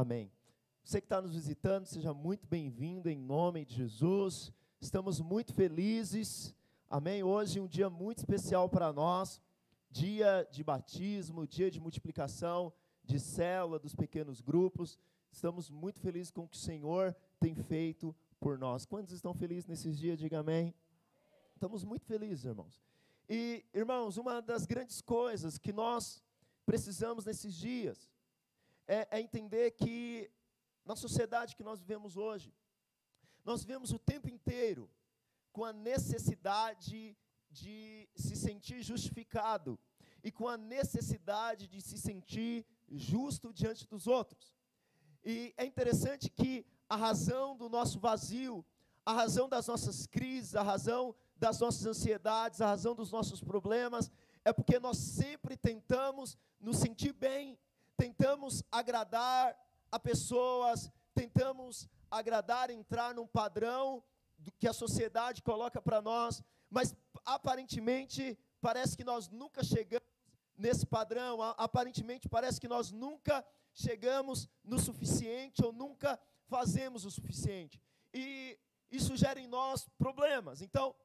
Amém. Você que está nos visitando, seja muito bem-vindo em nome de Jesus. Estamos muito felizes. Amém. Hoje um dia muito especial para nós, dia de batismo, dia de multiplicação de célula dos pequenos grupos. Estamos muito felizes com o que o Senhor tem feito por nós. Quantos estão felizes nesses dias? Diga amém. Estamos muito felizes, irmãos. E, irmãos, uma das grandes coisas que nós precisamos nesses dias é, é entender que na sociedade que nós vivemos hoje, nós vivemos o tempo inteiro com a necessidade de se sentir justificado e com a necessidade de se sentir justo diante dos outros. E é interessante que a razão do nosso vazio, a razão das nossas crises, a razão das nossas ansiedades, a razão dos nossos problemas, é porque nós sempre tentamos nos sentir bem, tentamos agradar a pessoas, tentamos agradar, entrar num padrão que a sociedade coloca para nós, mas aparentemente parece que nós nunca chegamos nesse padrão, aparentemente parece que nós nunca chegamos no suficiente ou nunca fazemos o suficiente. E isso gera em nós problemas. Então,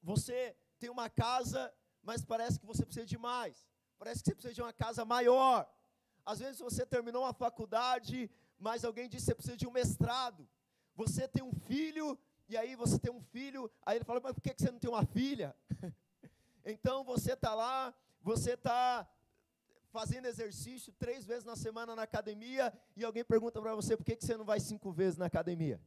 você tem uma casa, mas parece que você precisa de mais. Parece que você precisa de uma casa maior. Às vezes você terminou uma faculdade, mas alguém disse que você precisa de um mestrado. Você tem um filho, e aí você tem um filho, aí ele fala, mas por que você não tem uma filha? então você está lá, você está fazendo exercício três vezes na semana na academia, e alguém pergunta para você, por que você não vai cinco vezes na academia?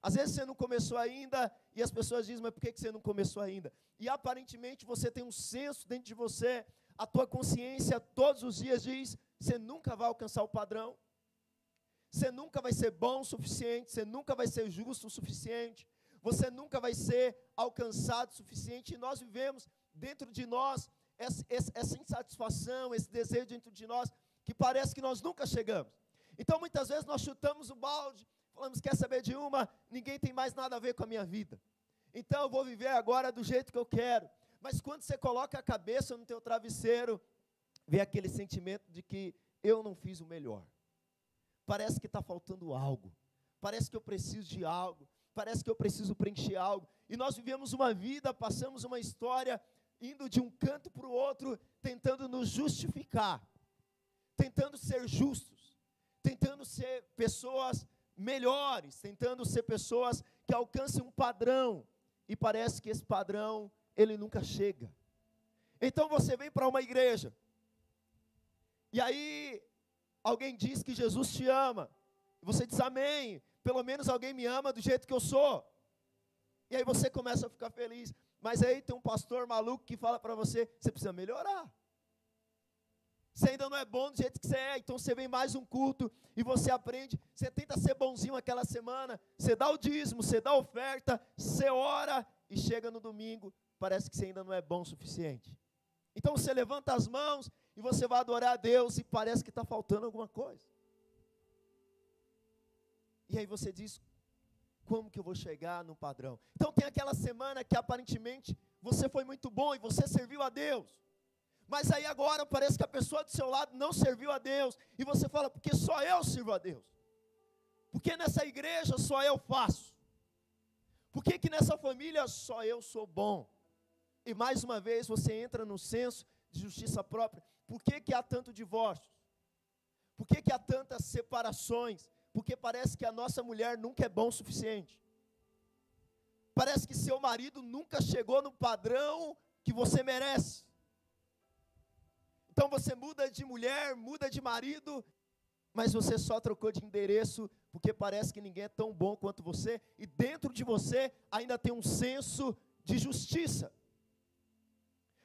Às vezes você não começou ainda, e as pessoas dizem, mas por que você não começou ainda? E aparentemente você tem um senso dentro de você, a tua consciência todos os dias diz, você nunca vai alcançar o padrão, você nunca vai ser bom o suficiente, você nunca vai ser justo o suficiente, você nunca vai ser alcançado o suficiente, e nós vivemos dentro de nós essa, essa insatisfação, esse desejo dentro de nós, que parece que nós nunca chegamos. Então muitas vezes nós chutamos o balde, falamos, quer saber de uma? Ninguém tem mais nada a ver com a minha vida. Então eu vou viver agora do jeito que eu quero. Mas quando você coloca a cabeça no teu travesseiro, vem aquele sentimento de que eu não fiz o melhor parece que está faltando algo, parece que eu preciso de algo, parece que eu preciso preencher algo. E nós vivemos uma vida, passamos uma história, indo de um canto para o outro, tentando nos justificar, tentando ser justos, tentando ser pessoas melhores, tentando ser pessoas que alcancem um padrão, e parece que esse padrão, ele nunca chega. Então você vem para uma igreja, e aí alguém diz que Jesus te ama, você diz amém, pelo menos alguém me ama do jeito que eu sou. E aí você começa a ficar feliz. Mas aí tem um pastor maluco que fala para você, você precisa melhorar. Você ainda não é bom do jeito que você é, então você vem mais um culto e você aprende, você tenta ser bonzinho aquela semana, você dá o dízimo, você dá a oferta, você ora e chega no domingo, parece que você ainda não é bom o suficiente. Então você levanta as mãos e você vai adorar a Deus e parece que está faltando alguma coisa. E aí você diz: como que eu vou chegar no padrão? Então tem aquela semana que aparentemente você foi muito bom e você serviu a Deus. Mas aí agora parece que a pessoa do seu lado não serviu a Deus. E você fala, porque só eu sirvo a Deus. Porque nessa igreja só eu faço. Por que, que nessa família só eu sou bom? E mais uma vez você entra no senso de justiça própria. Por que, que há tanto divórcio? Por que, que há tantas separações? Porque parece que a nossa mulher nunca é bom o suficiente. Parece que seu marido nunca chegou no padrão que você merece. Então você muda de mulher, muda de marido, mas você só trocou de endereço porque parece que ninguém é tão bom quanto você, e dentro de você ainda tem um senso de justiça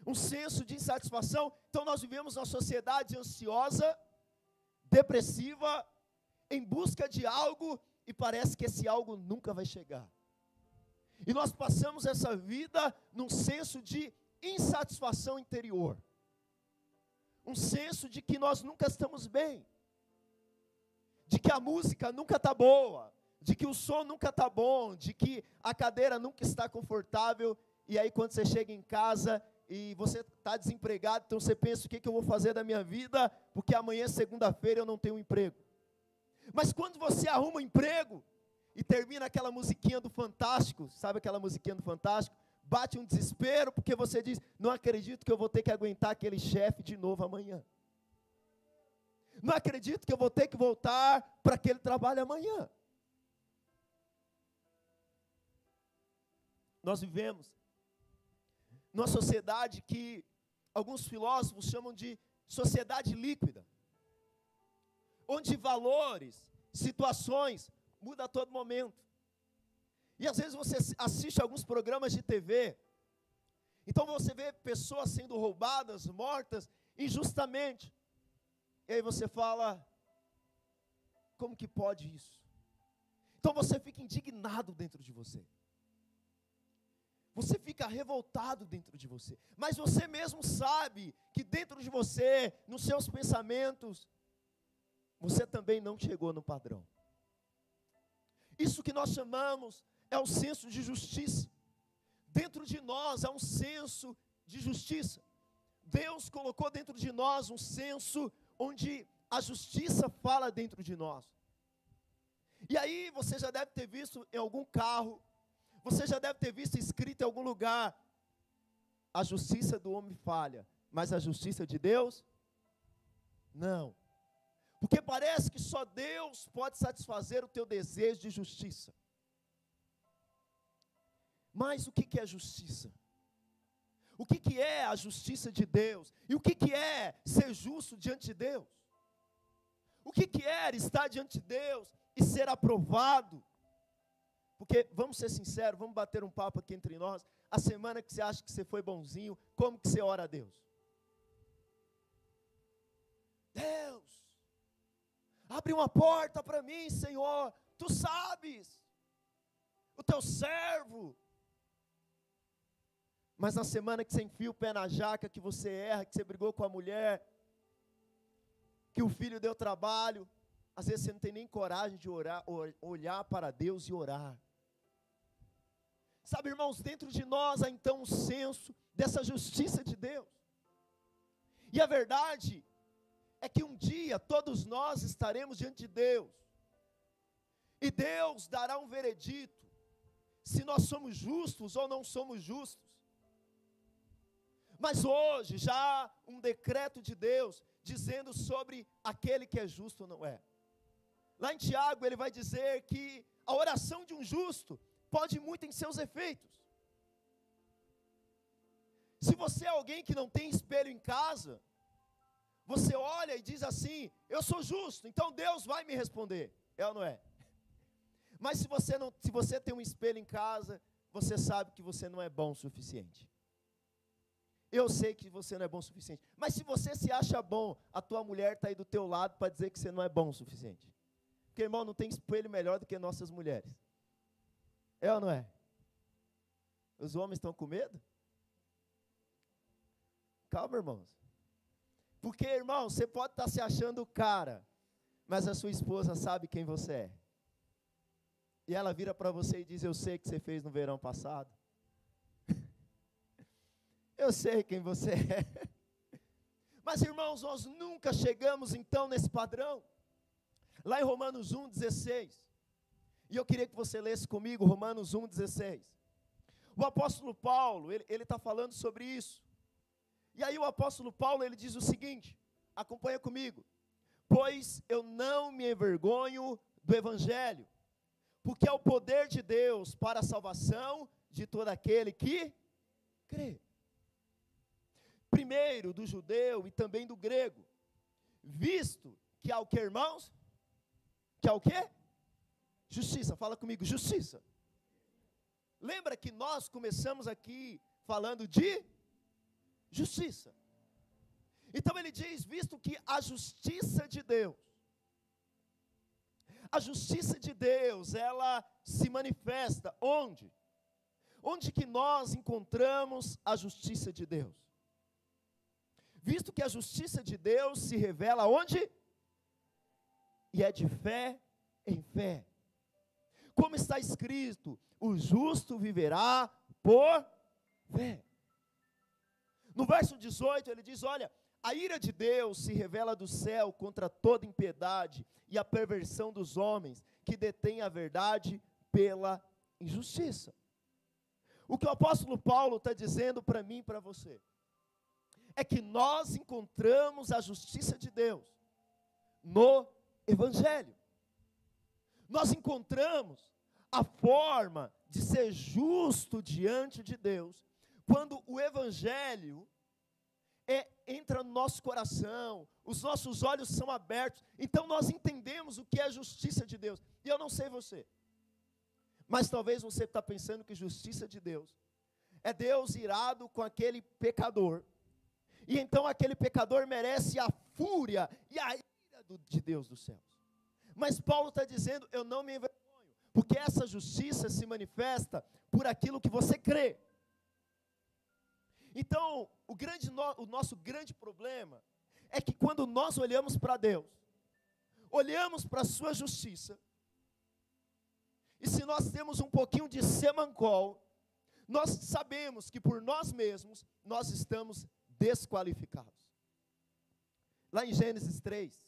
um senso de insatisfação. Então nós vivemos uma sociedade ansiosa, depressiva, em busca de algo e parece que esse algo nunca vai chegar. E nós passamos essa vida num senso de insatisfação interior. Um senso de que nós nunca estamos bem. De que a música nunca está boa, de que o som nunca está bom, de que a cadeira nunca está confortável, e aí quando você chega em casa, e você está desempregado, então você pensa: o que, que eu vou fazer da minha vida? Porque amanhã, segunda-feira, eu não tenho emprego. Mas quando você arruma um emprego e termina aquela musiquinha do Fantástico, sabe aquela musiquinha do Fantástico? Bate um desespero porque você diz: Não acredito que eu vou ter que aguentar aquele chefe de novo amanhã. Não acredito que eu vou ter que voltar para aquele trabalho amanhã. Nós vivemos numa sociedade que alguns filósofos chamam de sociedade líquida, onde valores, situações mudam a todo momento. E às vezes você assiste alguns programas de TV, então você vê pessoas sendo roubadas, mortas injustamente. E aí você fala: como que pode isso? Então você fica indignado dentro de você. Você fica revoltado dentro de você. Mas você mesmo sabe que dentro de você, nos seus pensamentos, você também não chegou no padrão. Isso que nós chamamos é o senso de justiça. Dentro de nós há um senso de justiça. Deus colocou dentro de nós um senso onde a justiça fala dentro de nós. E aí você já deve ter visto em algum carro, você já deve ter visto escrito em algum lugar: a justiça do homem falha, mas a justiça de Deus, não. Porque parece que só Deus pode satisfazer o teu desejo de justiça. Mas o que é justiça? O que, é a justiça de Deus? E o que, é ser justo diante de Deus? O que é estar diante de Deus e ser aprovado? Porque, vamos ser sinceros, vamos bater um papo aqui entre nós. A semana que você acha que você foi bonzinho, como que você ora a Deus? Deus, abre uma porta para mim, Senhor. Tu sabes, o teu servo mas na semana que você enfia o pé na jaca, que você erra, que você brigou com a mulher, que o filho deu trabalho, às vezes você não tem nem coragem de orar, olhar para Deus e orar. Sabe, irmãos, dentro de nós há então um senso dessa justiça de Deus. E a verdade é que um dia todos nós estaremos diante de Deus. E Deus dará um veredito se nós somos justos ou não somos justos. Mas hoje já há um decreto de Deus dizendo sobre aquele que é justo ou não é. Lá em Tiago ele vai dizer que a oração de um justo pode muito em seus efeitos. Se você é alguém que não tem espelho em casa, você olha e diz assim: Eu sou justo, então Deus vai me responder. É ou não é? Mas se você não, se você tem um espelho em casa, você sabe que você não é bom o suficiente. Eu sei que você não é bom o suficiente. Mas se você se acha bom, a tua mulher está aí do teu lado para dizer que você não é bom o suficiente. Porque, irmão, não tem espelho melhor do que nossas mulheres. É ou não é? Os homens estão com medo? Calma, irmãos. Porque, irmão, você pode estar se achando cara, mas a sua esposa sabe quem você é. E ela vira para você e diz: Eu sei que você fez no verão passado. Eu sei quem você é. Mas irmãos, nós nunca chegamos então nesse padrão. Lá em Romanos 1,16. E eu queria que você lesse comigo Romanos 1,16. O apóstolo Paulo, ele está falando sobre isso. E aí o apóstolo Paulo, ele diz o seguinte, acompanha comigo. Pois eu não me envergonho do evangelho, porque é o poder de Deus para a salvação de todo aquele que crê primeiro do judeu e também do grego, visto que há o que, irmãos? Que há o que? Justiça, fala comigo, justiça. Lembra que nós começamos aqui falando de justiça. Então ele diz: visto que a justiça de Deus, a justiça de Deus, ela se manifesta onde? Onde que nós encontramos a justiça de Deus? visto que a justiça de Deus se revela onde? E é de fé em fé. Como está escrito, o justo viverá por fé. No verso 18 ele diz: Olha, A ira de Deus se revela do céu contra toda impiedade e a perversão dos homens que detêm a verdade pela injustiça. O que o apóstolo Paulo está dizendo para mim e para você é que nós encontramos a justiça de Deus no Evangelho. Nós encontramos a forma de ser justo diante de Deus quando o Evangelho é, entra no nosso coração, os nossos olhos são abertos, então nós entendemos o que é a justiça de Deus. E eu não sei você, mas talvez você está pensando que justiça de Deus é Deus irado com aquele pecador, e então aquele pecador merece a fúria e a do, de Deus dos céus. Mas Paulo está dizendo: eu não me envergonho, porque essa justiça se manifesta por aquilo que você crê. Então, o, grande no, o nosso grande problema é que quando nós olhamos para Deus, olhamos para a sua justiça, e se nós temos um pouquinho de semancol, nós sabemos que por nós mesmos nós estamos desqualificados. Lá em Gênesis 3,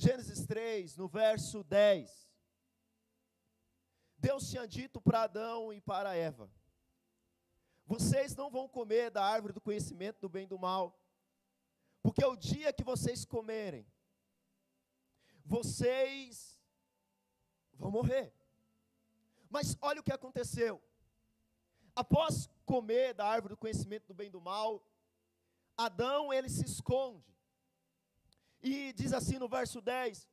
Gênesis 3, no verso 10, Deus tinha dito para Adão e para Eva: Vocês não vão comer da árvore do conhecimento do bem e do mal, porque o dia que vocês comerem, vocês vão morrer. Mas olha o que aconteceu. Após comer da árvore do conhecimento do bem e do mal, Adão ele se esconde. E diz assim no verso 10,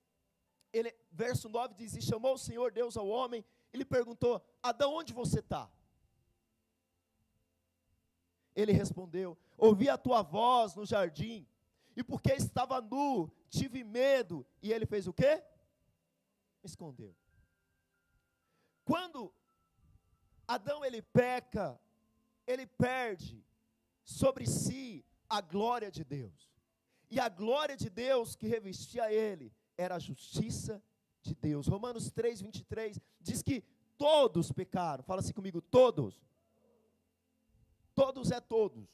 ele, verso 9 diz: E chamou o Senhor Deus ao homem, ele perguntou: Adão, onde você está? Ele respondeu: Ouvi a tua voz no jardim, e porque estava nu, tive medo. E ele fez o quê? Escondeu. Quando Adão ele peca, ele perde sobre si a glória de Deus. E a glória de Deus que revestia ele era a justiça de Deus. Romanos 3, 23 diz que todos pecaram. Fala assim comigo, todos. Todos é todos.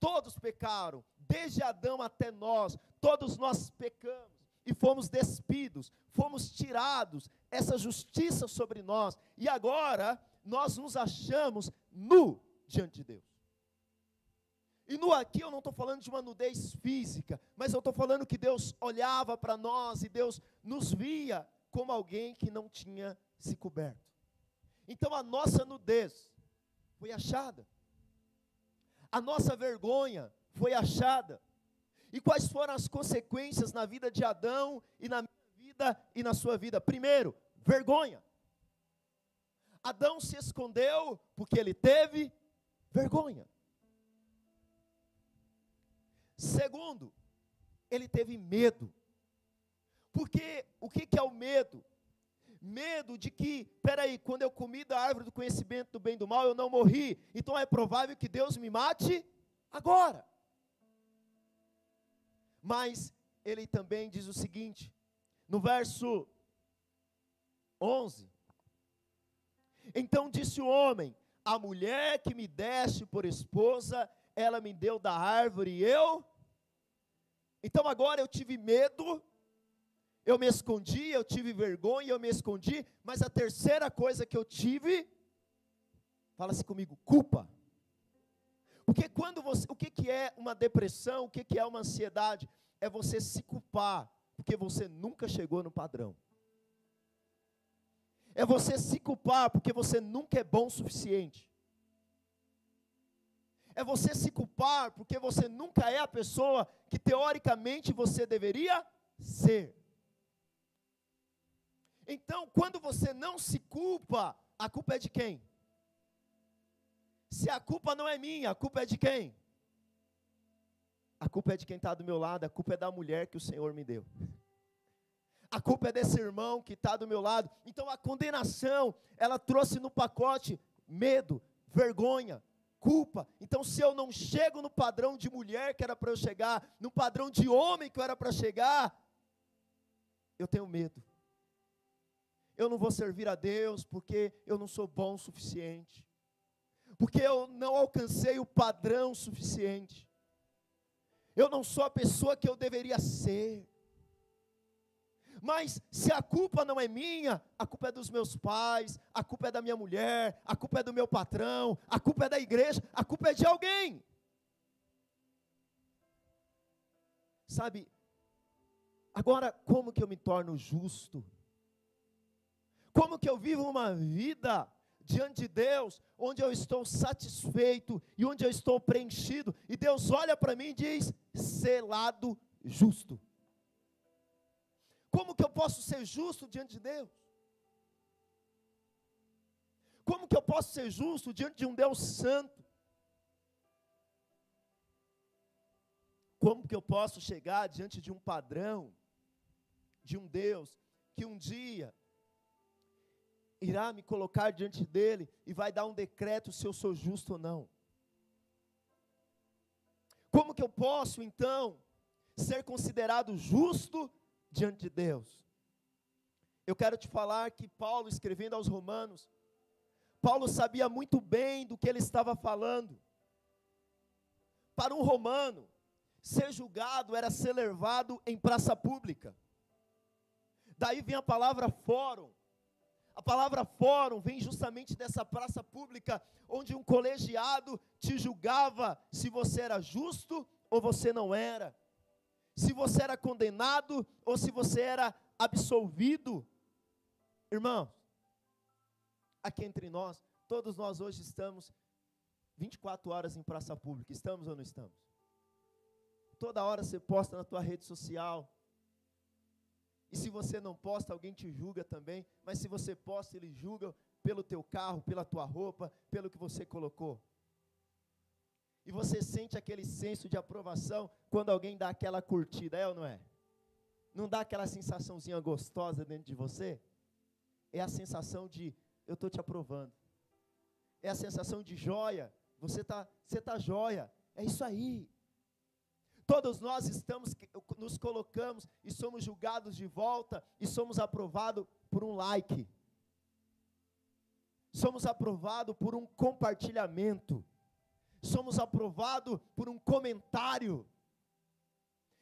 Todos pecaram, desde Adão até nós, todos nós pecamos e fomos despidos, fomos tirados essa justiça sobre nós, e agora nós nos achamos nu diante de Deus. E nu aqui eu não estou falando de uma nudez física, mas eu estou falando que Deus olhava para nós e Deus nos via como alguém que não tinha se coberto. Então a nossa nudez foi achada, a nossa vergonha foi achada. E quais foram as consequências na vida de Adão e na minha vida e na sua vida? Primeiro, vergonha. Adão se escondeu porque ele teve vergonha. Segundo, ele teve medo. Porque o que, que é o medo? Medo de que, peraí, quando eu comi da árvore do conhecimento do bem e do mal, eu não morri, então é provável que Deus me mate agora. Mas ele também diz o seguinte, no verso 11: então disse o homem: A mulher que me deste por esposa, ela me deu da árvore e eu. Então agora eu tive medo, eu me escondi, eu tive vergonha, eu me escondi, mas a terceira coisa que eu tive, fala-se comigo, culpa. Porque quando você, o que, que é uma depressão, o que, que é uma ansiedade? É você se culpar, porque você nunca chegou no padrão é você se culpar porque você nunca é bom o suficiente. É você se culpar porque você nunca é a pessoa que teoricamente você deveria ser. Então, quando você não se culpa, a culpa é de quem? Se a culpa não é minha, a culpa é de quem? A culpa é de quem está do meu lado, a culpa é da mulher que o Senhor me deu a culpa é desse irmão que está do meu lado. Então a condenação, ela trouxe no pacote medo, vergonha, culpa. Então se eu não chego no padrão de mulher que era para eu chegar, no padrão de homem que eu era para chegar, eu tenho medo. Eu não vou servir a Deus porque eu não sou bom o suficiente. Porque eu não alcancei o padrão suficiente. eu não sou a pessoa que eu deveria ser. Mas se a culpa não é minha, a culpa é dos meus pais, a culpa é da minha mulher, a culpa é do meu patrão, a culpa é da igreja, a culpa é de alguém. Sabe, agora como que eu me torno justo? Como que eu vivo uma vida diante de Deus, onde eu estou satisfeito e onde eu estou preenchido, e Deus olha para mim e diz: selado justo. Como que eu posso ser justo diante de Deus? Como que eu posso ser justo diante de um Deus santo? Como que eu posso chegar diante de um padrão, de um Deus, que um dia irá me colocar diante dele e vai dar um decreto se eu sou justo ou não? Como que eu posso, então, ser considerado justo diante de Deus. Eu quero te falar que Paulo, escrevendo aos Romanos, Paulo sabia muito bem do que ele estava falando. Para um romano, ser julgado era ser levado em praça pública. Daí vem a palavra fórum. A palavra fórum vem justamente dessa praça pública, onde um colegiado te julgava se você era justo ou você não era se você era condenado ou se você era absolvido. Irmãos, aqui entre nós, todos nós hoje estamos 24 horas em praça pública, estamos ou não estamos? Toda hora você posta na tua rede social. E se você não posta, alguém te julga também, mas se você posta, ele julga pelo teu carro, pela tua roupa, pelo que você colocou. E você sente aquele senso de aprovação quando alguém dá aquela curtida, é ou não é? Não dá aquela sensaçãozinha gostosa dentro de você? É a sensação de eu estou te aprovando. É a sensação de joia. Você está você tá joia. É isso aí. Todos nós estamos, nos colocamos e somos julgados de volta e somos aprovados por um like. Somos aprovados por um compartilhamento somos aprovados por um comentário.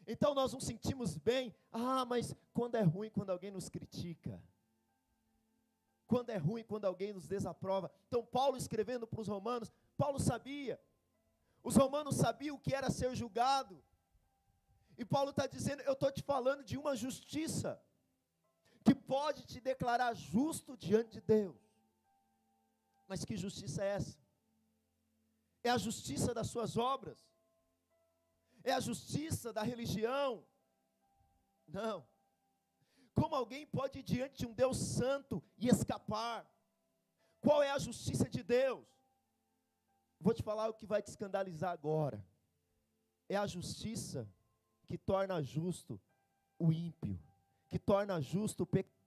Então nós nos sentimos bem. Ah, mas quando é ruim, quando alguém nos critica. Quando é ruim, quando alguém nos desaprova. Então, Paulo escrevendo para os romanos, Paulo sabia. Os romanos sabiam o que era ser julgado. E Paulo está dizendo: Eu estou te falando de uma justiça que pode te declarar justo diante de Deus. Mas que justiça é essa? É a justiça das suas obras? É a justiça da religião? Não. Como alguém pode ir diante de um Deus santo e escapar? Qual é a justiça de Deus? Vou te falar o que vai te escandalizar agora. É a justiça que torna justo o ímpio, que torna justo o pecador,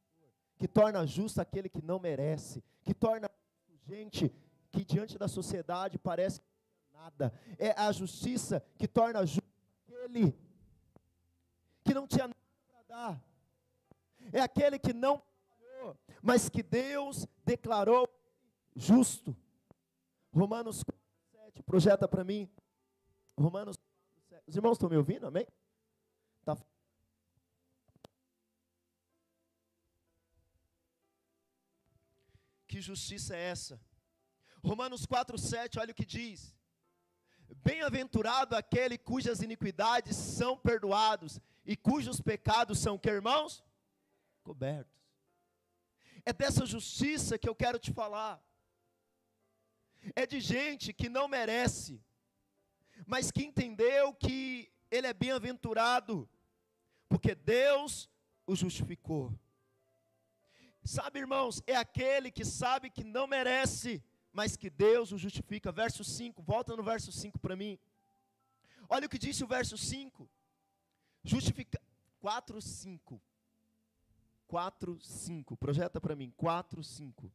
que torna justo aquele que não merece, que torna gente que diante da sociedade parece nada. É a justiça que torna justo aquele que não tinha nada para dar. É aquele que não trabalhou, mas que Deus declarou justo. Romanos 7, projeta para mim. Romanos 7. Os irmãos estão me ouvindo? Amém? Tá. Que justiça é essa? Romanos 4, 7, olha o que diz. Bem-aventurado aquele cujas iniquidades são perdoados e cujos pecados são que, irmãos? Cobertos. É dessa justiça que eu quero te falar. É de gente que não merece, mas que entendeu que ele é bem-aventurado, porque Deus o justificou. Sabe, irmãos, é aquele que sabe que não merece, mas que Deus o justifica. Verso 5, volta no verso 5 para mim. Olha o que disse o verso 5. Justifica 4, 5. 4, 5. Projeta para mim. 4, 5.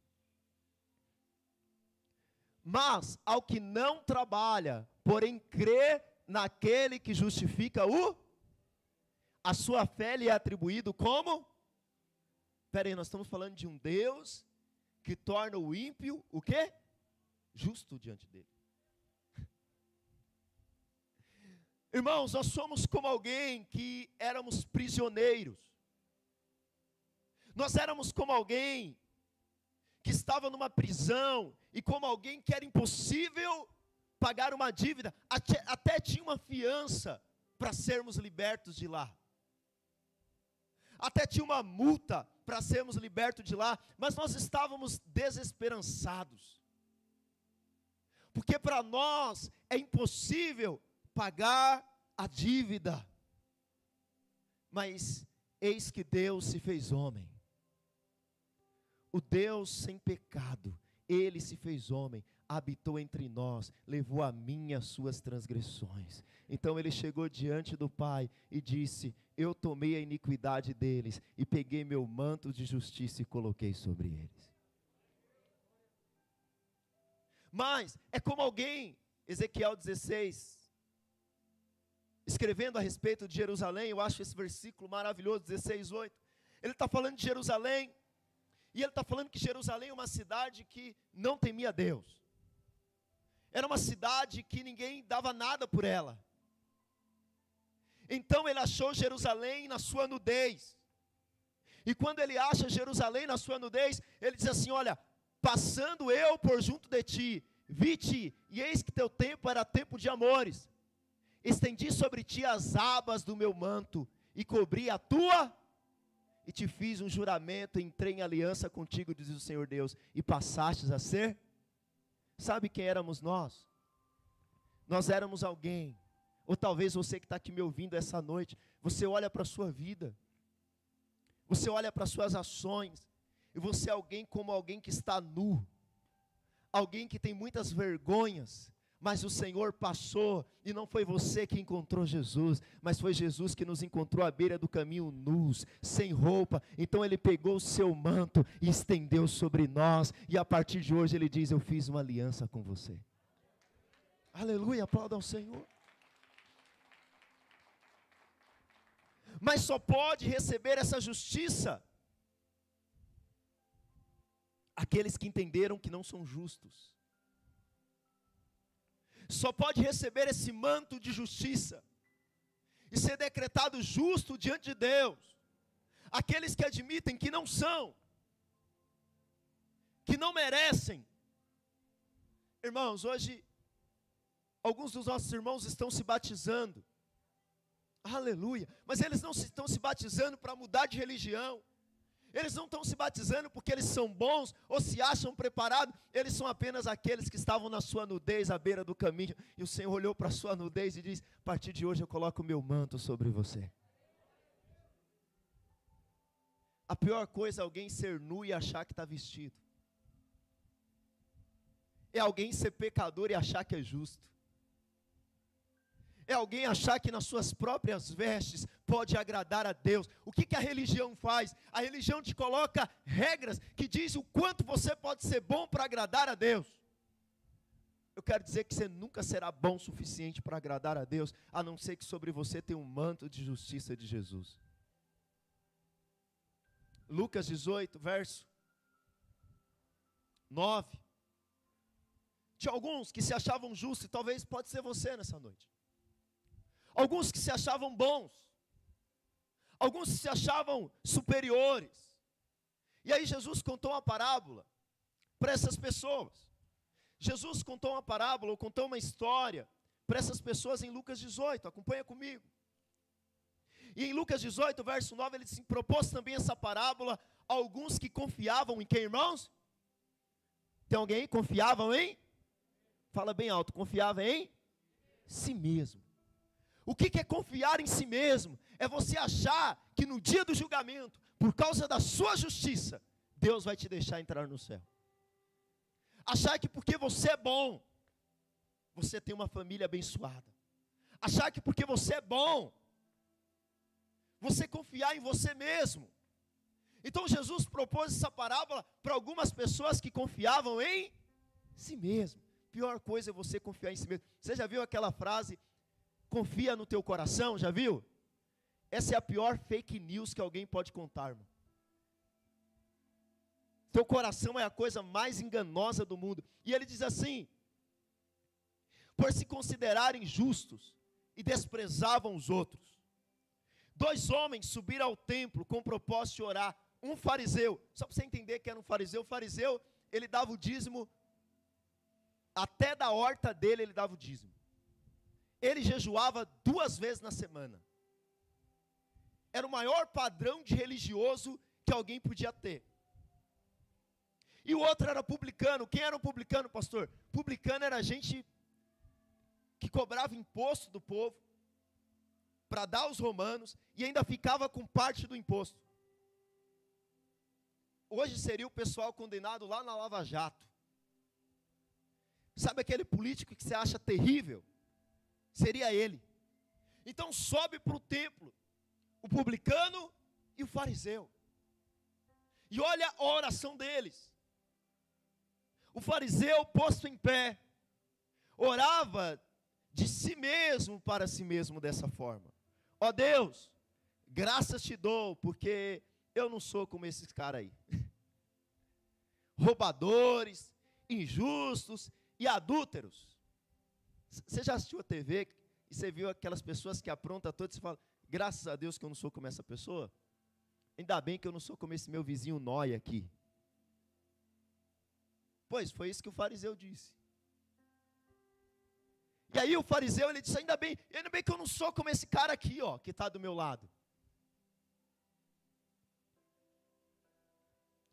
Mas ao que não trabalha, porém crê naquele que justifica o, a sua fé lhe é atribuído como? Espera aí, nós estamos falando de um Deus que torna o ímpio o quê? Justo diante dele. Irmãos, nós somos como alguém que éramos prisioneiros. Nós éramos como alguém que estava numa prisão e como alguém que era impossível pagar uma dívida, até, até tinha uma fiança para sermos libertos de lá. Até tinha uma multa para sermos libertos de lá, mas nós estávamos desesperançados. Porque para nós é impossível pagar a dívida. Mas eis que Deus se fez homem. O Deus sem pecado, ele se fez homem, habitou entre nós, levou a mim as suas transgressões. Então ele chegou diante do Pai e disse: Eu tomei a iniquidade deles e peguei meu manto de justiça e coloquei sobre eles. Mas é como alguém, Ezequiel 16, escrevendo a respeito de Jerusalém, eu acho esse versículo maravilhoso, 16, 8. Ele está falando de Jerusalém, e ele está falando que Jerusalém é uma cidade que não temia Deus. Era uma cidade que ninguém dava nada por ela. Então ele achou Jerusalém na sua nudez. E quando ele acha Jerusalém na sua nudez, ele diz assim: Olha, passando eu por junto de ti, vi-te, e eis que teu tempo era tempo de amores. Estendi sobre ti as abas do meu manto, e cobri a tua, e te fiz um juramento, entrei em aliança contigo, diz o Senhor Deus, e passastes a ser Sabe quem éramos nós? Nós éramos alguém, ou talvez você que está aqui me ouvindo essa noite, você olha para a sua vida, você olha para as suas ações, e você é alguém como alguém que está nu, alguém que tem muitas vergonhas, mas o Senhor passou e não foi você que encontrou Jesus, mas foi Jesus que nos encontrou à beira do caminho nus, sem roupa. Então ele pegou o seu manto e estendeu sobre nós, e a partir de hoje ele diz: Eu fiz uma aliança com você. Aleluia, aplauda ao Senhor. Mas só pode receber essa justiça aqueles que entenderam que não são justos só pode receber esse manto de justiça e ser decretado justo diante de Deus. Aqueles que admitem que não são, que não merecem. Irmãos, hoje, alguns dos nossos irmãos estão se batizando. Aleluia. Mas eles não estão se batizando para mudar de religião. Eles não estão se batizando porque eles são bons ou se acham preparados, eles são apenas aqueles que estavam na sua nudez à beira do caminho. E o Senhor olhou para a sua nudez e disse: A partir de hoje eu coloco o meu manto sobre você. A pior coisa é alguém ser nu e achar que está vestido. É alguém ser pecador e achar que é justo é alguém achar que nas suas próprias vestes pode agradar a Deus. O que, que a religião faz? A religião te coloca regras que diz o quanto você pode ser bom para agradar a Deus. Eu quero dizer que você nunca será bom o suficiente para agradar a Deus, a não ser que sobre você tenha um manto de justiça de Jesus. Lucas 18, verso 9. Tinha alguns que se achavam justos, e talvez pode ser você nessa noite alguns que se achavam bons, alguns que se achavam superiores. E aí Jesus contou uma parábola para essas pessoas. Jesus contou uma parábola, ou contou uma história para essas pessoas em Lucas 18, acompanha comigo. E em Lucas 18, verso 9, ele se propôs também essa parábola a alguns que confiavam em quem, irmãos? Tem alguém que confiavam em? Fala bem alto, confiava em si mesmo. O que é confiar em si mesmo? É você achar que no dia do julgamento, por causa da sua justiça, Deus vai te deixar entrar no céu. Achar que porque você é bom, você tem uma família abençoada. Achar que porque você é bom, você confiar em você mesmo. Então Jesus propôs essa parábola para algumas pessoas que confiavam em si mesmo. Pior coisa é você confiar em si mesmo. Você já viu aquela frase confia no teu coração, já viu? Essa é a pior fake news que alguém pode contar, irmão. Teu coração é a coisa mais enganosa do mundo. E ele diz assim: por se considerarem justos, e desprezavam os outros. Dois homens subiram ao templo com propósito de orar. Um fariseu, só para você entender que era um fariseu, o fariseu, ele dava o dízimo, até da horta dele ele dava o dízimo. Ele jejuava duas vezes na semana. Era o maior padrão de religioso que alguém podia ter. E o outro era publicano. Quem era o publicano, pastor? Publicano era gente que cobrava imposto do povo para dar aos romanos e ainda ficava com parte do imposto. Hoje seria o pessoal condenado lá na Lava Jato. Sabe aquele político que você acha terrível? Seria ele. Então sobe para o templo o publicano e o fariseu. E olha a oração deles. O fariseu, posto em pé, orava de si mesmo para si mesmo dessa forma: Ó oh Deus, graças te dou, porque eu não sou como esses caras aí. Roubadores, injustos e adúlteros. Você já assistiu a TV e você viu aquelas pessoas que aprontam todas e fala: graças a Deus que eu não sou como essa pessoa? Ainda bem que eu não sou como esse meu vizinho Noia aqui. Pois foi isso que o fariseu disse. E aí o fariseu ele disse: ainda bem, ainda bem que eu não sou como esse cara aqui, ó, que está do meu lado.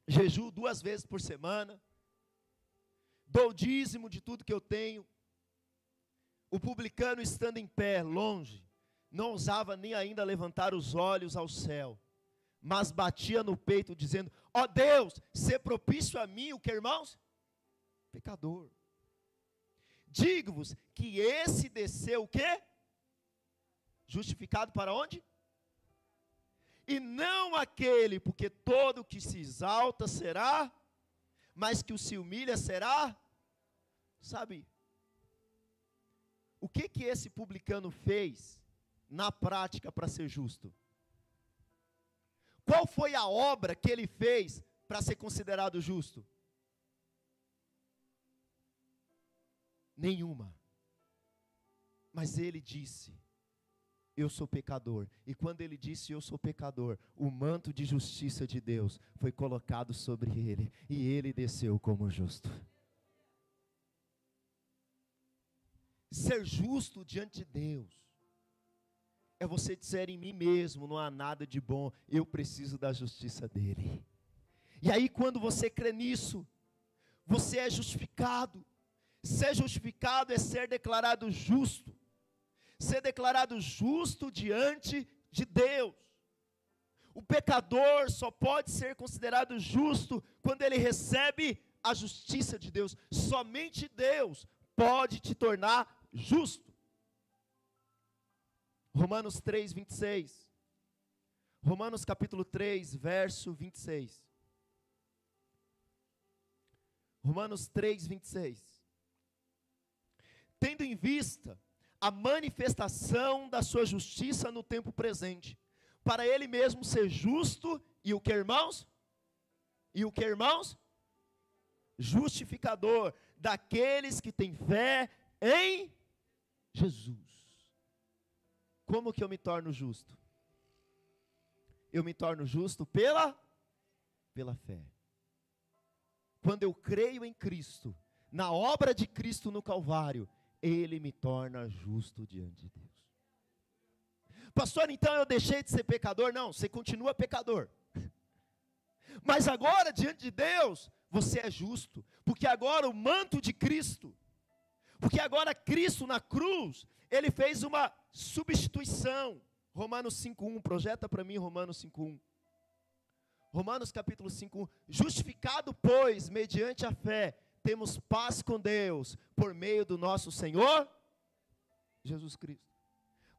Jejuo duas vezes por semana, dou dízimo de tudo que eu tenho. O publicano estando em pé, longe, não ousava nem ainda levantar os olhos ao céu, mas batia no peito, dizendo: Ó oh Deus, ser propício a mim, o que irmãos? Pecador. Digo-vos que esse desceu o quê? Justificado para onde? E não aquele, porque todo que se exalta será, mas que o se humilha será, sabe? O que que esse publicano fez na prática para ser justo? Qual foi a obra que ele fez para ser considerado justo? Nenhuma. Mas ele disse: Eu sou pecador. E quando ele disse eu sou pecador, o manto de justiça de Deus foi colocado sobre ele, e ele desceu como justo. Ser justo diante de Deus é você dizer em mim mesmo: não há nada de bom, eu preciso da justiça dele. E aí, quando você crê nisso, você é justificado. Ser justificado é ser declarado justo. Ser declarado justo diante de Deus. O pecador só pode ser considerado justo quando ele recebe a justiça de Deus. Somente Deus pode te tornar justo. Romanos 3, 26. Romanos capítulo 3, verso 26. Romanos 3, 26. Tendo em vista a manifestação da sua justiça no tempo presente, para ele mesmo ser justo e o que, irmãos? E o que, irmãos? Justificador daqueles que têm fé em Jesus. Como que eu me torno justo? Eu me torno justo pela pela fé. Quando eu creio em Cristo, na obra de Cristo no Calvário, ele me torna justo diante de Deus. Pastor, então eu deixei de ser pecador? Não, você continua pecador. Mas agora, diante de Deus, você é justo, porque agora o manto de Cristo, porque agora Cristo na cruz, ele fez uma substituição. Romanos 5:1, projeta para mim Romanos 5:1. Romanos capítulo 5, justificado pois mediante a fé, temos paz com Deus por meio do nosso Senhor Jesus Cristo.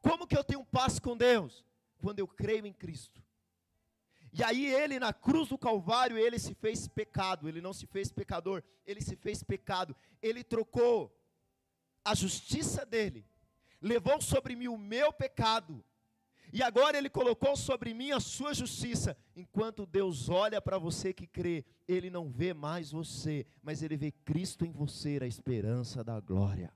Como que eu tenho paz com Deus? Quando eu creio em Cristo. E aí ele na cruz do Calvário, ele se fez pecado, ele não se fez pecador, ele se fez pecado. Ele trocou a justiça dele levou sobre mim o meu pecado, e agora Ele colocou sobre mim a sua justiça. Enquanto Deus olha para você que crê, Ele não vê mais você, mas Ele vê Cristo em você, a esperança da glória.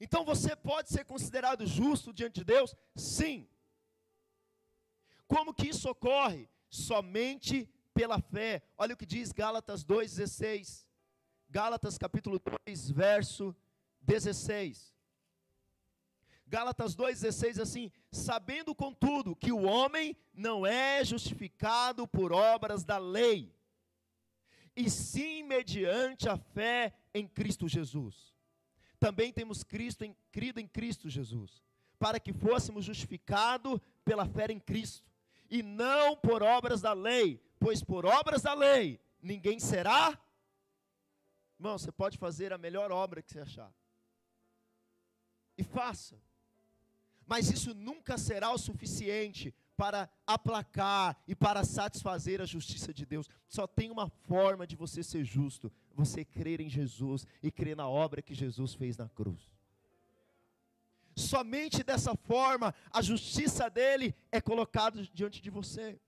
Então você pode ser considerado justo diante de Deus? Sim. Como que isso ocorre? Somente pela fé. Olha o que diz Gálatas 2,16. Gálatas capítulo 2, verso 16. Gálatas 2,16 assim: sabendo contudo que o homem não é justificado por obras da lei, e sim mediante a fé em Cristo Jesus. Também temos Cristo em, crido em Cristo Jesus, para que fôssemos justificados pela fé em Cristo, e não por obras da lei, pois por obras da lei ninguém será. Irmão, você pode fazer a melhor obra que você achar. E faça. Mas isso nunca será o suficiente para aplacar e para satisfazer a justiça de Deus. Só tem uma forma de você ser justo: você crer em Jesus e crer na obra que Jesus fez na cruz. Somente dessa forma a justiça dele é colocada diante de você.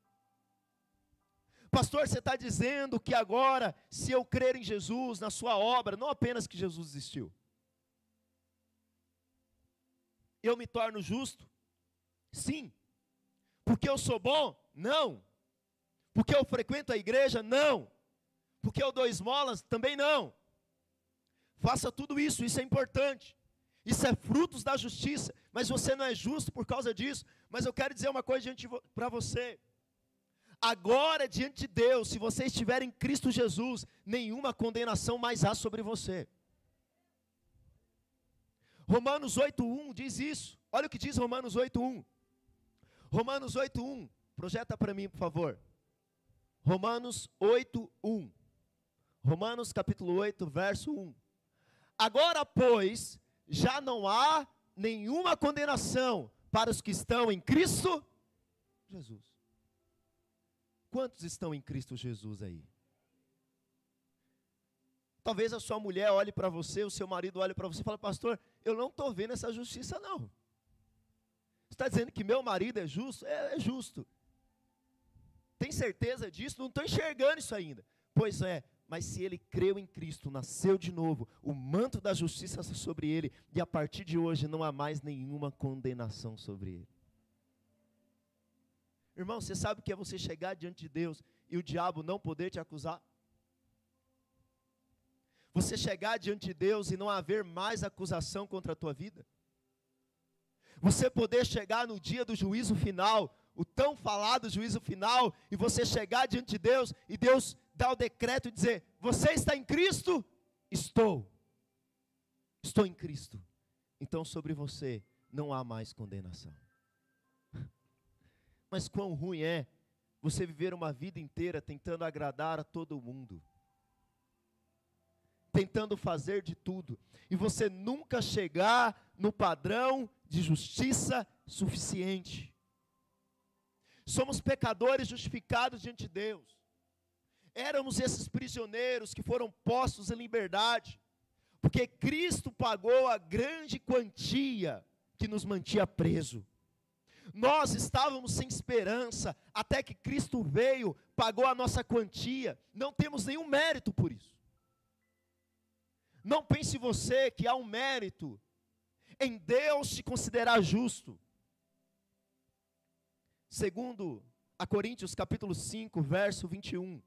Pastor, você está dizendo que agora, se eu crer em Jesus, na sua obra, não apenas que Jesus existiu, eu me torno justo? Sim. Porque eu sou bom? Não. Porque eu frequento a igreja? Não. Porque eu dou esmolas? Também não. Faça tudo isso, isso é importante. Isso é frutos da justiça, mas você não é justo por causa disso. Mas eu quero dizer uma coisa para você. Agora, diante de Deus, se você estiver em Cristo Jesus, nenhuma condenação mais há sobre você. Romanos 8:1 diz isso. Olha o que diz Romanos 8:1. Romanos 8:1. Projeta para mim, por favor. Romanos 8:1. Romanos capítulo 8, verso 1. Agora, pois, já não há nenhuma condenação para os que estão em Cristo Jesus. Quantos estão em Cristo Jesus aí? Talvez a sua mulher olhe para você, o seu marido olhe para você e fale, pastor, eu não estou vendo essa justiça não. Está dizendo que meu marido é justo? É, é justo. Tem certeza disso? Não estou enxergando isso ainda. Pois é, mas se ele creu em Cristo, nasceu de novo, o manto da justiça sobre ele, e a partir de hoje não há mais nenhuma condenação sobre ele. Irmão, você sabe o que é você chegar diante de Deus e o diabo não poder te acusar? Você chegar diante de Deus e não haver mais acusação contra a tua vida? Você poder chegar no dia do juízo final, o tão falado juízo final, e você chegar diante de Deus e Deus dar o decreto e dizer: Você está em Cristo? Estou. Estou em Cristo. Então sobre você não há mais condenação. Mas quão ruim é você viver uma vida inteira tentando agradar a todo mundo, tentando fazer de tudo, e você nunca chegar no padrão de justiça suficiente. Somos pecadores justificados diante de Deus. Éramos esses prisioneiros que foram postos em liberdade, porque Cristo pagou a grande quantia que nos mantinha preso. Nós estávamos sem esperança, até que Cristo veio, pagou a nossa quantia, não temos nenhum mérito por isso. Não pense você que há um mérito em Deus te considerar justo. Segundo a Coríntios capítulo 5, verso 21.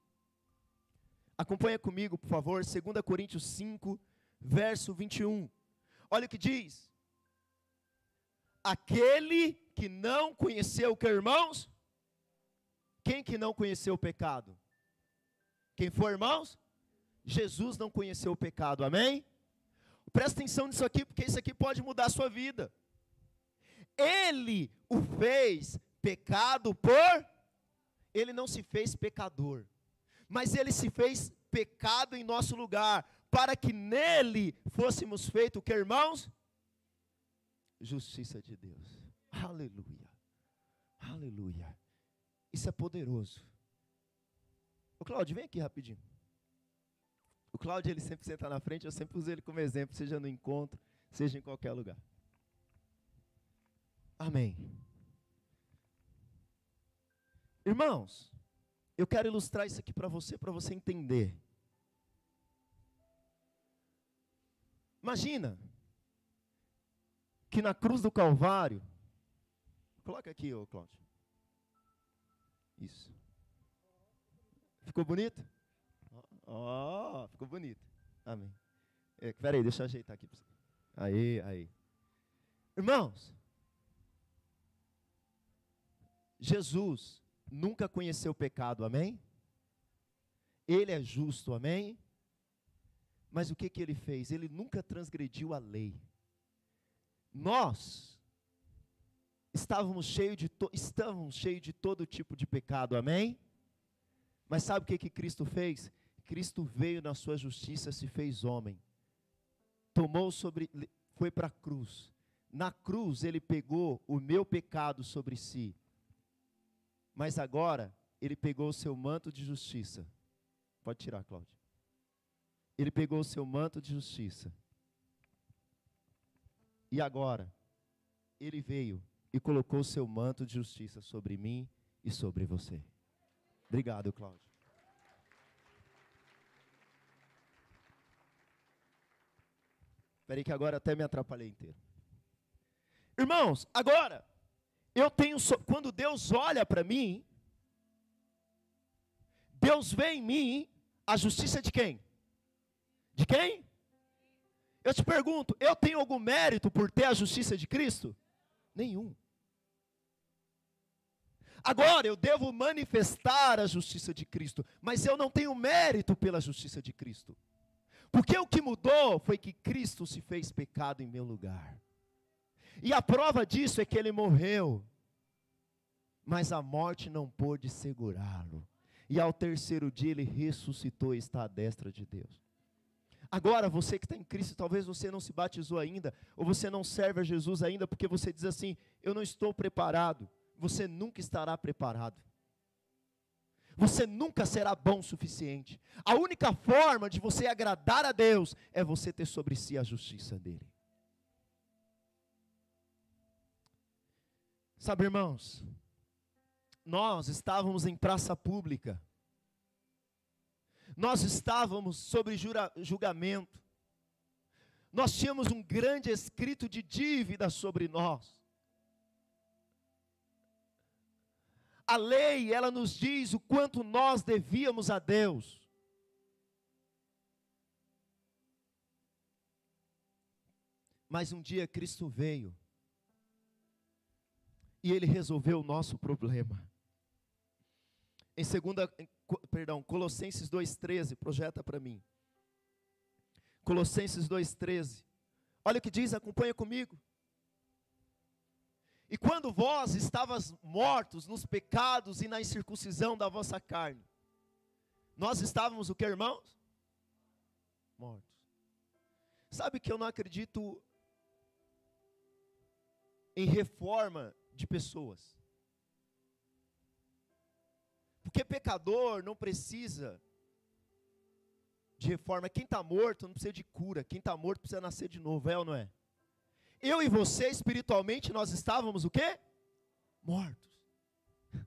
Acompanha comigo, por favor, 2 Coríntios 5, verso 21. Olha o que diz: Aquele que não conheceu o que, irmãos? Quem que não conheceu o pecado? Quem foi, irmãos? Jesus não conheceu o pecado, amém? Presta atenção nisso aqui, porque isso aqui pode mudar a sua vida. Ele o fez pecado por. Ele não se fez pecador, mas ele se fez pecado em nosso lugar, para que nele fôssemos feitos que, irmãos? Justiça de Deus. Aleluia. Aleluia. Isso é poderoso. O Cláudio, vem aqui rapidinho. O Cláudio, ele sempre senta na frente, eu sempre uso ele como exemplo, seja no encontro, seja em qualquer lugar. Amém. Irmãos, eu quero ilustrar isso aqui para você, para você entender. Imagina, que na cruz do Calvário, coloca aqui, ô Cláudio. Isso. Ficou bonito? Ó, oh, ficou bonito. Amém. É, peraí, deixa eu ajeitar aqui. Aí, aí. Irmãos, Jesus nunca conheceu pecado, amém? Ele é justo, amém? Mas o que, que ele fez? Ele nunca transgrediu a lei. Nós estávamos cheios de, estávamos cheios de todo tipo de pecado, amém? Mas sabe o que, que Cristo fez? Cristo veio na sua justiça, se fez homem. Tomou sobre, foi para a cruz. Na cruz ele pegou o meu pecado sobre si. Mas agora ele pegou o seu manto de justiça. Pode tirar, Cláudio. Ele pegou o seu manto de justiça. E agora ele veio e colocou o seu manto de justiça sobre mim e sobre você. Obrigado, Cláudio. Espera aí que agora até me atrapalhei inteiro. Irmãos, agora, eu tenho, so... quando Deus olha para mim, Deus vê em mim a justiça de quem? De quem? Eu te pergunto, eu tenho algum mérito por ter a justiça de Cristo? Nenhum. Agora eu devo manifestar a justiça de Cristo, mas eu não tenho mérito pela justiça de Cristo. Porque o que mudou foi que Cristo se fez pecado em meu lugar. E a prova disso é que ele morreu, mas a morte não pôde segurá-lo. E ao terceiro dia ele ressuscitou e está à destra de Deus. Agora, você que está em Cristo, talvez você não se batizou ainda, ou você não serve a Jesus ainda, porque você diz assim: Eu não estou preparado. Você nunca estará preparado. Você nunca será bom o suficiente. A única forma de você agradar a Deus é você ter sobre si a justiça dele. Sabe, irmãos, nós estávamos em praça pública, nós estávamos sobre julgamento, nós tínhamos um grande escrito de dívida sobre nós. A lei, ela nos diz o quanto nós devíamos a Deus. Mas um dia Cristo veio e ele resolveu o nosso problema. Em segunda, perdão, Colossenses 2:13, projeta para mim. Colossenses 2:13. Olha o que diz, acompanha comigo. E quando vós estavas mortos nos pecados e na incircuncisão da vossa carne, nós estávamos o que, irmãos? Mortos. Sabe que eu não acredito em reforma de pessoas. Porque pecador não precisa de reforma. Quem está morto não precisa de cura. Quem está morto precisa nascer de novo, é ou não é? Eu e você, espiritualmente, nós estávamos o quê? Mortos.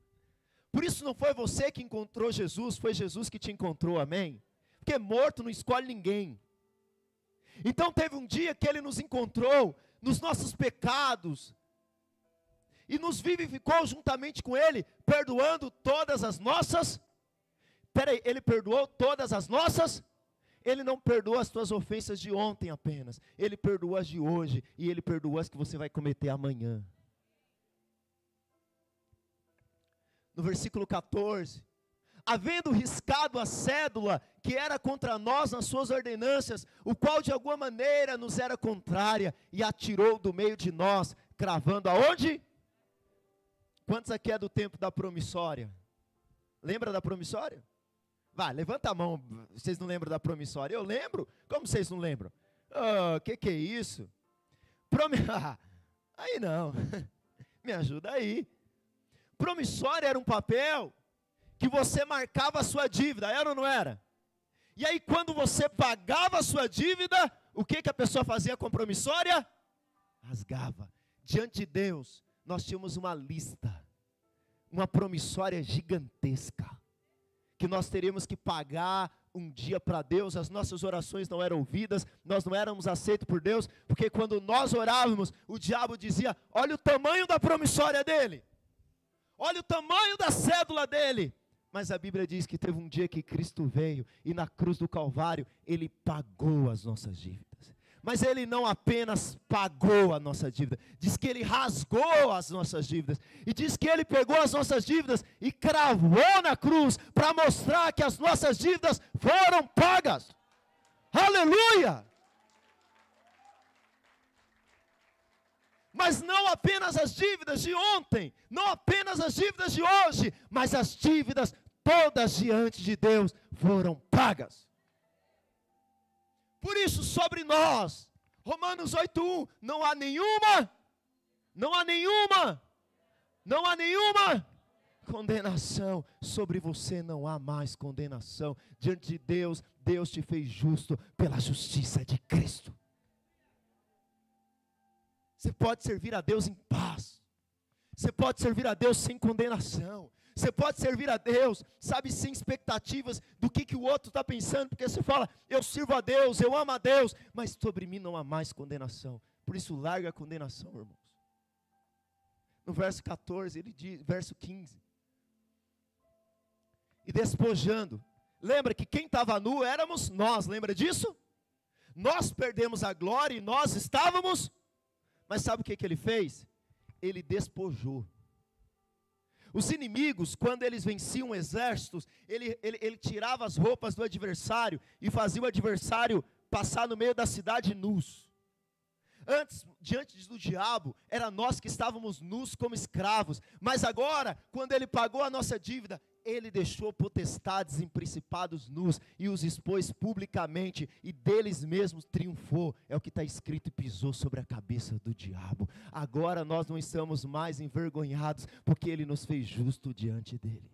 Por isso não foi você que encontrou Jesus, foi Jesus que te encontrou, amém? Porque morto não escolhe ninguém. Então teve um dia que ele nos encontrou nos nossos pecados, e nos vivificou juntamente com Ele, perdoando todas as nossas. Peraí, Ele perdoou todas as nossas? Ele não perdoou as tuas ofensas de ontem apenas, Ele perdoou as de hoje, e Ele perdoou as que você vai cometer amanhã. No versículo 14, havendo riscado a cédula que era contra nós nas suas ordenanças, o qual de alguma maneira nos era contrária, e atirou do meio de nós, cravando aonde? Quantos aqui é do tempo da promissória? Lembra da promissória? Vai, levanta a mão. Vocês não lembram da promissória? Eu lembro. Como vocês não lembram? O oh, que, que é isso? Promi... aí não. Me ajuda aí. Promissória era um papel que você marcava a sua dívida, era ou não era? E aí, quando você pagava a sua dívida, o que, que a pessoa fazia com promissória? Rasgava. Diante de Deus, nós tínhamos uma lista, uma promissória gigantesca, que nós teríamos que pagar um dia para Deus, as nossas orações não eram ouvidas, nós não éramos aceitos por Deus, porque quando nós orávamos, o diabo dizia: Olha o tamanho da promissória dele, olha o tamanho da cédula dele. Mas a Bíblia diz que teve um dia que Cristo veio e na cruz do Calvário ele pagou as nossas dívidas. Mas ele não apenas pagou a nossa dívida, diz que ele rasgou as nossas dívidas, e diz que ele pegou as nossas dívidas e cravou na cruz, para mostrar que as nossas dívidas foram pagas. Aleluia! Mas não apenas as dívidas de ontem, não apenas as dívidas de hoje, mas as dívidas todas diante de Deus foram pagas. Por isso, sobre nós, Romanos 8:1, não há nenhuma, não há nenhuma, não há nenhuma condenação. Sobre você não há mais condenação. Diante de Deus, Deus te fez justo pela justiça de Cristo. Você pode servir a Deus em paz. Você pode servir a Deus sem condenação. Você pode servir a Deus, sabe, sem expectativas do que, que o outro está pensando, porque você fala, eu sirvo a Deus, eu amo a Deus, mas sobre mim não há mais condenação. Por isso, larga a condenação, irmãos. No verso 14, ele diz, verso 15. E despojando. Lembra que quem estava nu éramos nós, lembra disso? Nós perdemos a glória e nós estávamos. Mas sabe o que, que ele fez? Ele despojou. Os inimigos, quando eles venciam exércitos, ele, ele, ele tirava as roupas do adversário e fazia o adversário passar no meio da cidade nus. Antes, diante do diabo, era nós que estávamos nus como escravos, mas agora, quando ele pagou a nossa dívida, ele deixou potestades em principados nus e os expôs publicamente, e deles mesmos triunfou. É o que está escrito e pisou sobre a cabeça do diabo. Agora nós não estamos mais envergonhados, porque ele nos fez justo diante dele.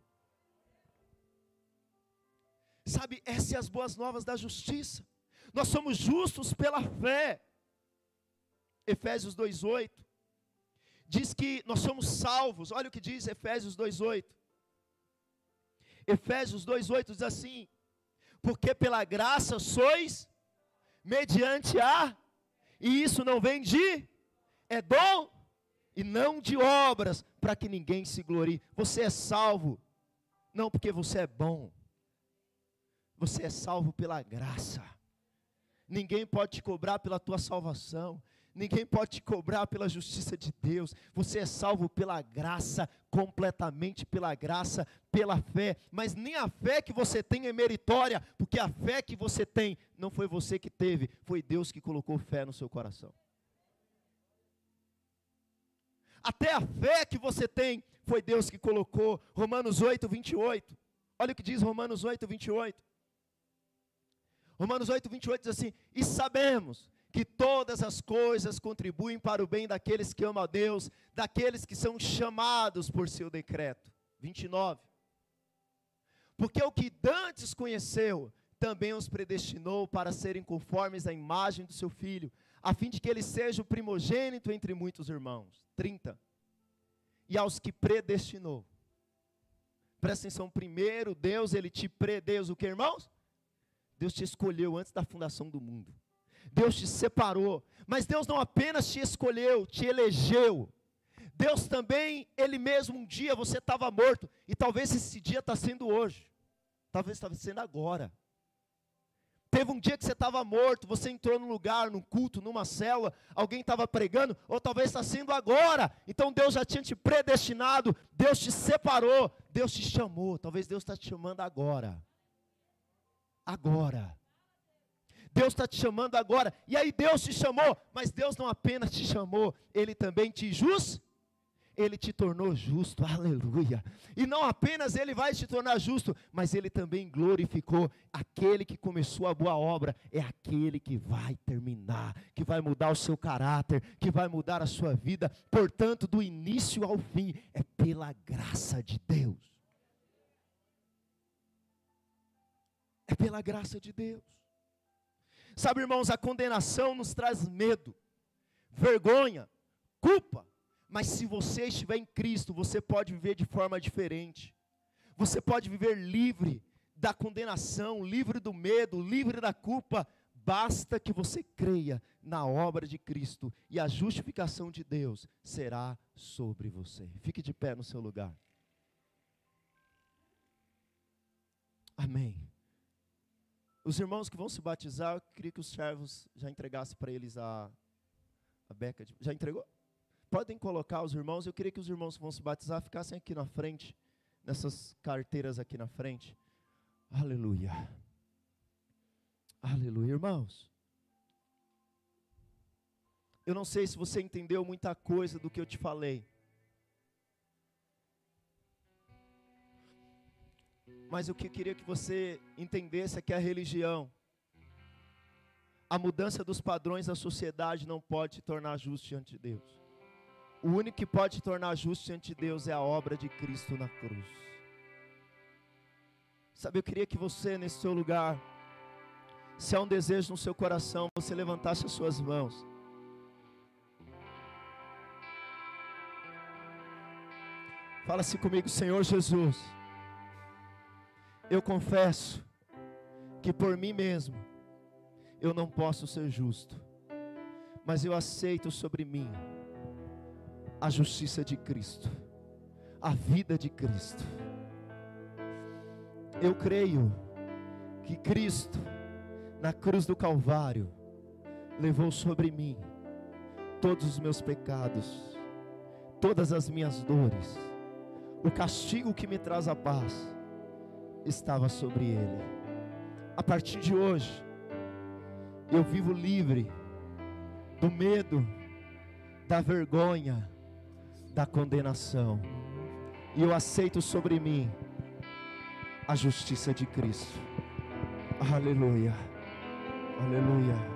Sabe, essas são as boas novas da justiça. Nós somos justos pela fé. Efésios 2:8 diz que nós somos salvos. Olha o que diz Efésios 2:8. Efésios 2:8 diz assim: Porque pela graça sois mediante a e isso não vem de é dom e não de obras, para que ninguém se glorie. Você é salvo não porque você é bom. Você é salvo pela graça. Ninguém pode te cobrar pela tua salvação. Ninguém pode te cobrar pela justiça de Deus. Você é salvo pela graça, completamente pela graça, pela fé. Mas nem a fé que você tem é meritória, porque a fé que você tem não foi você que teve, foi Deus que colocou fé no seu coração. Até a fé que você tem foi Deus que colocou. Romanos 8, 28. Olha o que diz Romanos 8, 28. Romanos 8, 28 diz assim: E sabemos que todas as coisas contribuem para o bem daqueles que amam a Deus, daqueles que são chamados por seu decreto. 29. Porque o que dantes conheceu, também os predestinou para serem conformes à imagem do seu filho, a fim de que ele seja o primogênito entre muitos irmãos. 30. E aos que predestinou. Presta atenção, primeiro, Deus, ele te predeus o que, irmãos? Deus te escolheu antes da fundação do mundo. Deus te separou, mas Deus não apenas te escolheu, te elegeu. Deus também, Ele mesmo, um dia você estava morto, e talvez esse dia está sendo hoje, talvez está sendo agora. Teve um dia que você estava morto, você entrou num lugar, num culto, numa célula, alguém estava pregando, ou talvez está sendo agora. Então Deus já tinha te predestinado, Deus te separou, Deus te chamou. Talvez Deus está te chamando agora. Agora. Deus está te chamando agora. E aí Deus te chamou, mas Deus não apenas te chamou, Ele também te jus, Ele te tornou justo, aleluia. E não apenas Ele vai te tornar justo, mas Ele também glorificou aquele que começou a boa obra, é aquele que vai terminar, que vai mudar o seu caráter, que vai mudar a sua vida. Portanto, do início ao fim, é pela graça de Deus. É pela graça de Deus. Sabe, irmãos, a condenação nos traz medo, vergonha, culpa. Mas se você estiver em Cristo, você pode viver de forma diferente. Você pode viver livre da condenação, livre do medo, livre da culpa. Basta que você creia na obra de Cristo e a justificação de Deus será sobre você. Fique de pé no seu lugar. Amém. Os irmãos que vão se batizar, eu queria que os servos já entregassem para eles a, a beca. De, já entregou? Podem colocar os irmãos. Eu queria que os irmãos que vão se batizar ficassem aqui na frente, nessas carteiras aqui na frente. Aleluia. Aleluia, irmãos. Eu não sei se você entendeu muita coisa do que eu te falei. Mas o que eu queria que você entendesse é que a religião, a mudança dos padrões da sociedade não pode te tornar justo diante de Deus. O único que pode te tornar justo diante de Deus é a obra de Cristo na cruz. Sabe, eu queria que você, nesse seu lugar, se há um desejo no seu coração, você levantasse as suas mãos. Fala-se comigo, Senhor Jesus eu confesso que por mim mesmo eu não posso ser justo, mas eu aceito sobre mim a justiça de Cristo, a vida de Cristo. Eu creio que Cristo, na cruz do Calvário, levou sobre mim todos os meus pecados, todas as minhas dores, o castigo que me traz a paz estava sobre ele. A partir de hoje, eu vivo livre do medo, da vergonha, da condenação. E eu aceito sobre mim a justiça de Cristo. Aleluia. Aleluia.